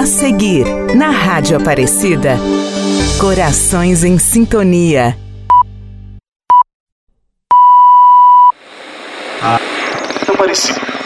A seguir, na Rádio Aparecida, Corações em Sintonia.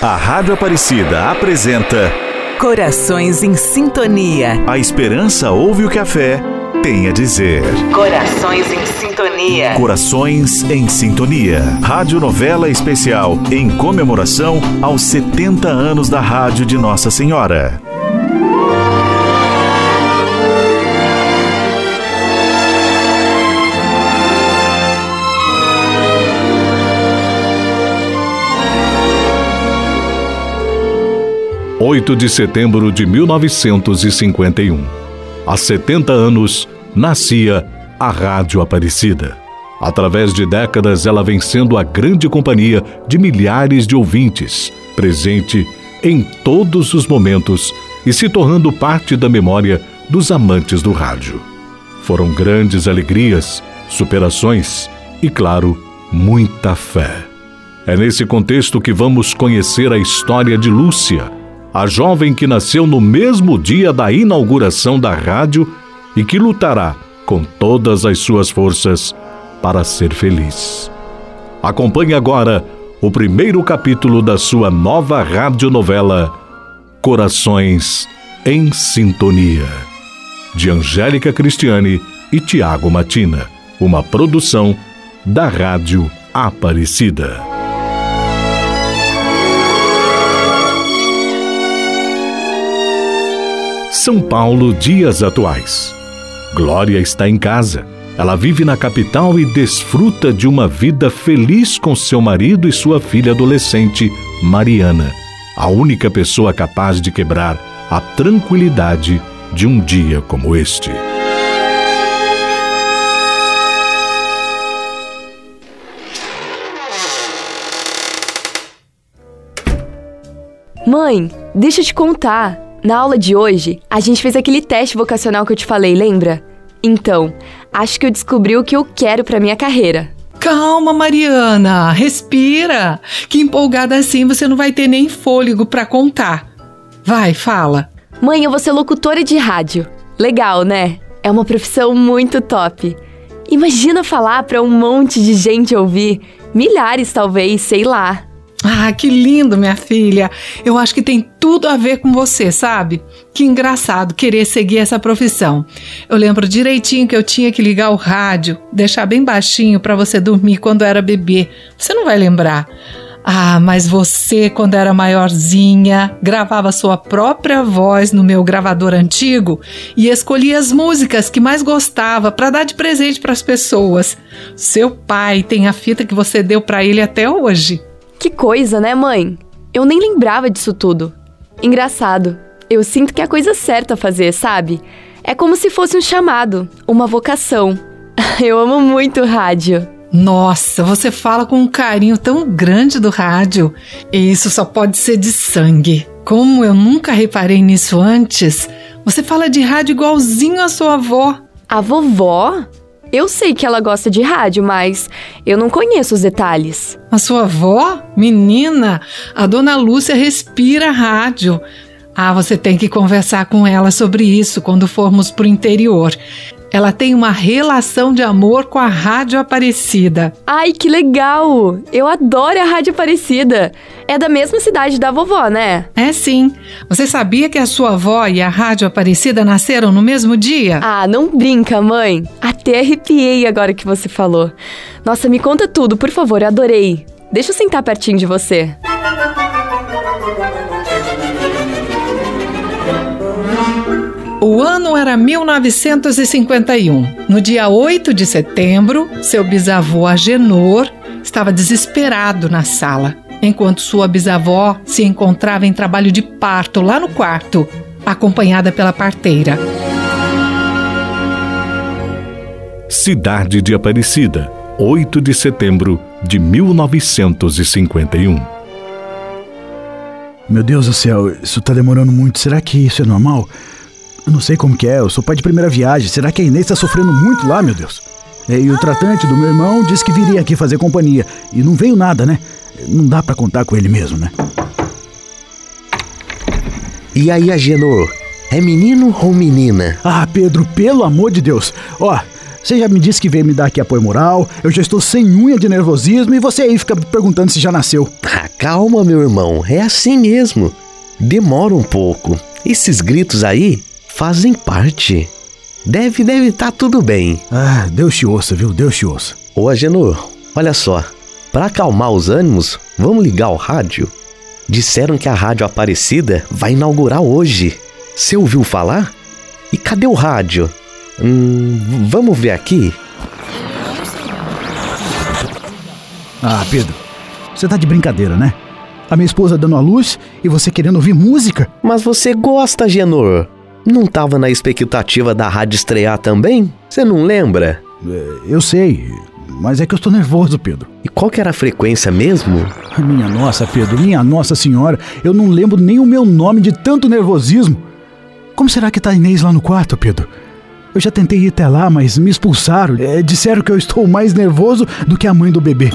A Rádio Aparecida apresenta Corações em Sintonia. A Esperança ouve o que a fé tem a dizer. Corações em Sintonia. Corações em Sintonia. Rádio novela especial em comemoração aos 70 anos da Rádio de Nossa Senhora. Oito de setembro de 1951. Há 70 anos, nascia a Rádio Aparecida. Através de décadas, ela vem sendo a grande companhia de milhares de ouvintes, presente em todos os momentos e se tornando parte da memória dos amantes do rádio. Foram grandes alegrias, superações e, claro, muita fé. É nesse contexto que vamos conhecer a história de Lúcia, a jovem que nasceu no mesmo dia da inauguração da rádio e que lutará com todas as suas forças para ser feliz. Acompanhe agora o primeiro capítulo da sua nova radionovela Corações em Sintonia, de Angélica Cristiane e Tiago Matina, uma produção da Rádio Aparecida. São Paulo, dias atuais. Glória está em casa. Ela vive na capital e desfruta de uma vida feliz com seu marido e sua filha adolescente, Mariana, a única pessoa capaz de quebrar a tranquilidade de um dia como este. Mãe, deixa eu te contar. Na aula de hoje, a gente fez aquele teste vocacional que eu te falei, lembra? Então, acho que eu descobri o que eu quero para minha carreira. Calma, Mariana, respira. Que empolgada assim você não vai ter nem fôlego para contar. Vai, fala. Mãe, eu vou ser locutora de rádio. Legal, né? É uma profissão muito top. Imagina falar para um monte de gente ouvir, milhares talvez, sei lá. Ah, que lindo, minha filha. Eu acho que tem tudo a ver com você, sabe? Que engraçado querer seguir essa profissão. Eu lembro direitinho que eu tinha que ligar o rádio, deixar bem baixinho para você dormir quando era bebê. Você não vai lembrar. Ah, mas você, quando era maiorzinha, gravava sua própria voz no meu gravador antigo e escolhia as músicas que mais gostava para dar de presente para as pessoas. Seu pai tem a fita que você deu para ele até hoje. Que coisa, né, mãe? Eu nem lembrava disso tudo. Engraçado. Eu sinto que é a coisa certa a fazer, sabe? É como se fosse um chamado, uma vocação. Eu amo muito rádio. Nossa, você fala com um carinho tão grande do rádio. E isso só pode ser de sangue. Como eu nunca reparei nisso antes, você fala de rádio igualzinho a sua avó. A vovó? Eu sei que ela gosta de rádio, mas eu não conheço os detalhes. A sua avó? Menina, a dona Lúcia respira rádio. Ah, você tem que conversar com ela sobre isso quando formos pro interior. Ela tem uma relação de amor com a Rádio Aparecida. Ai, que legal! Eu adoro a Rádio Aparecida. É da mesma cidade da vovó, né? É sim. Você sabia que a sua avó e a Rádio Aparecida nasceram no mesmo dia? Ah, não brinca, mãe. Até arrepiei agora que você falou. Nossa, me conta tudo, por favor, eu adorei. Deixa eu sentar pertinho de você. O ano era 1951. No dia 8 de setembro, seu bisavô Agenor estava desesperado na sala, enquanto sua bisavó se encontrava em trabalho de parto lá no quarto, acompanhada pela parteira. Cidade de Aparecida, 8 de setembro de 1951. Meu Deus do céu, isso tá demorando muito. Será que isso é normal? Eu não sei como que é, eu sou pai de primeira viagem. Será que a Inês tá sofrendo muito lá, meu Deus? É, e o tratante do meu irmão disse que viria aqui fazer companhia. E não veio nada, né? Não dá para contar com ele mesmo, né? E aí, Agenor? É menino ou menina? Ah, Pedro, pelo amor de Deus. Ó, você já me disse que veio me dar aqui apoio moral, eu já estou sem unha de nervosismo e você aí fica perguntando se já nasceu. Ah, calma, meu irmão, é assim mesmo. Demora um pouco. Esses gritos aí fazem parte. Deve, deve estar tá tudo bem. Ah, Deus te ouça, viu? Deus te ouça. Ô, Agenor, olha só. Para acalmar os ânimos, vamos ligar o rádio? Disseram que a Rádio Aparecida vai inaugurar hoje. Você ouviu falar? E cadê o rádio? Hum, vamos ver aqui? Ah, Pedro, você tá de brincadeira, né? A minha esposa dando a luz e você querendo ouvir música? Mas você gosta, Genor? Não tava na expectativa da rádio estrear também? Você não lembra? É, eu sei, mas é que eu estou nervoso, Pedro. E qual que era a frequência mesmo? Minha nossa, Pedro, minha nossa senhora, eu não lembro nem o meu nome de tanto nervosismo. Como será que tá a Inês lá no quarto, Pedro? Eu já tentei ir até lá, mas me expulsaram. É, disseram que eu estou mais nervoso do que a mãe do bebê.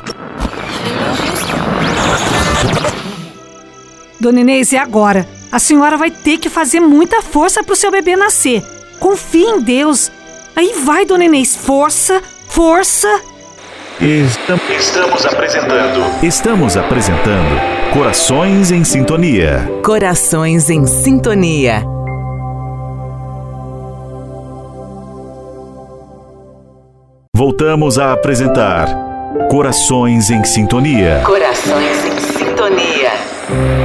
Dona Inês, e agora? A senhora vai ter que fazer muita força para o seu bebê nascer. Confie em Deus. Aí vai, Dona Inês, força, força. Estamos apresentando. Estamos apresentando Corações em Sintonia. Corações em Sintonia. Voltamos a apresentar Corações em Sintonia. Corações em Sintonia.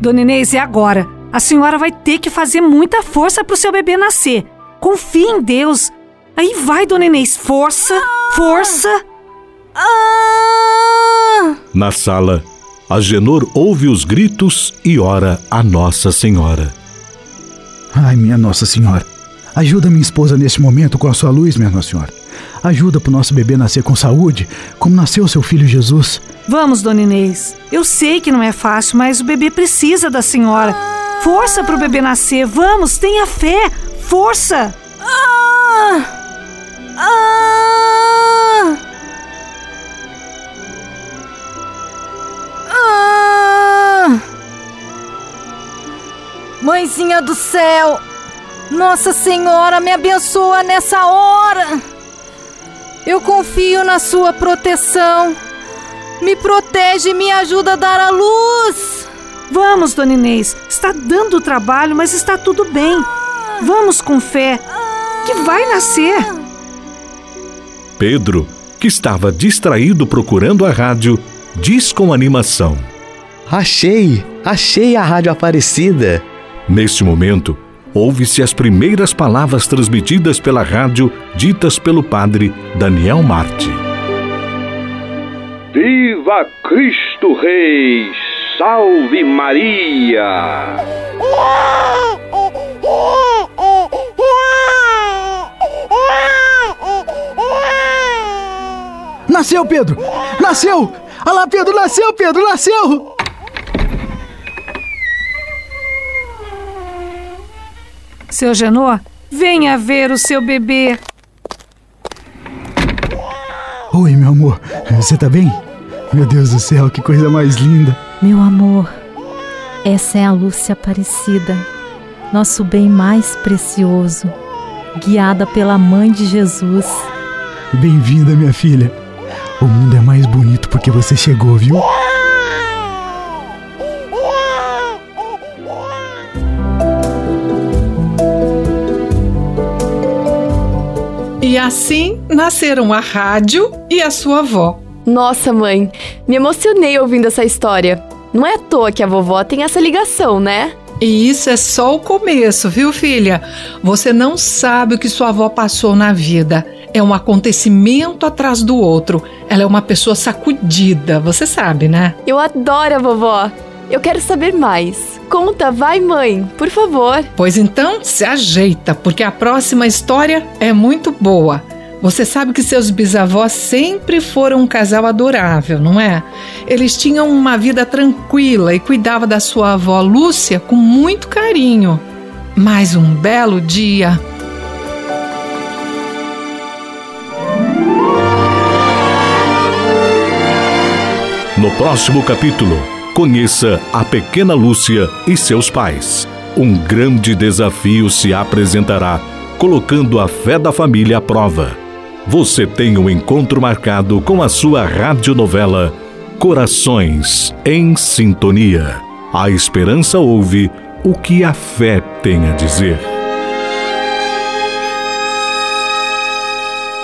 Dona Inês, e agora? A senhora vai ter que fazer muita força para o seu bebê nascer. Confie em Deus. Aí vai, dona Inês, força, força. Na sala, Agenor ouve os gritos e ora a Nossa Senhora. Ai, minha Nossa Senhora, ajuda minha esposa neste momento com a sua luz, minha Nossa Senhora. Ajuda para o nosso bebê nascer com saúde, como nasceu seu filho Jesus. Vamos, dona Inês. Eu sei que não é fácil, mas o bebê precisa da senhora. Força para o bebê nascer. Vamos, tenha fé. Força. Ah! Ah! Ah! Mãezinha do céu, Nossa Senhora me abençoa nessa hora. Eu confio na sua proteção. Me protege e me ajuda a dar a luz. Vamos, Dona Inês. Está dando trabalho, mas está tudo bem. Vamos com fé, que vai nascer. Pedro, que estava distraído procurando a rádio, diz com animação: Achei! Achei a rádio Aparecida! Neste momento, ouve-se as primeiras palavras transmitidas pela rádio, ditas pelo padre Daniel Marte. Viva Cristo Rei! Salve Maria! Nasceu, Pedro! Nasceu! Olha lá, Pedro, nasceu, Pedro, nasceu! Seu Genô, venha ver o seu bebê. Oi, meu amor, você tá bem? Meu Deus do céu, que coisa mais linda! Meu amor, essa é a Lúcia Aparecida, nosso bem mais precioso, guiada pela Mãe de Jesus. Bem-vinda, minha filha. O mundo é mais bonito porque você chegou, viu? E assim nasceram a rádio e a sua avó. Nossa, mãe, me emocionei ouvindo essa história. Não é à toa que a vovó tem essa ligação, né? E isso é só o começo, viu, filha? Você não sabe o que sua avó passou na vida é um acontecimento atrás do outro. Ela é uma pessoa sacudida, você sabe, né? Eu adoro a vovó. Eu quero saber mais. Conta, vai, mãe, por favor. Pois então, se ajeita, porque a próxima história é muito boa. Você sabe que seus bisavós sempre foram um casal adorável, não é? Eles tinham uma vida tranquila e cuidavam da sua avó Lúcia com muito carinho. Mas um belo dia, No próximo capítulo, Conheça a pequena Lúcia e seus pais. Um grande desafio se apresentará, colocando a fé da família à prova. Você tem um encontro marcado com a sua radionovela Corações em Sintonia. A esperança ouve o que a fé tem a dizer.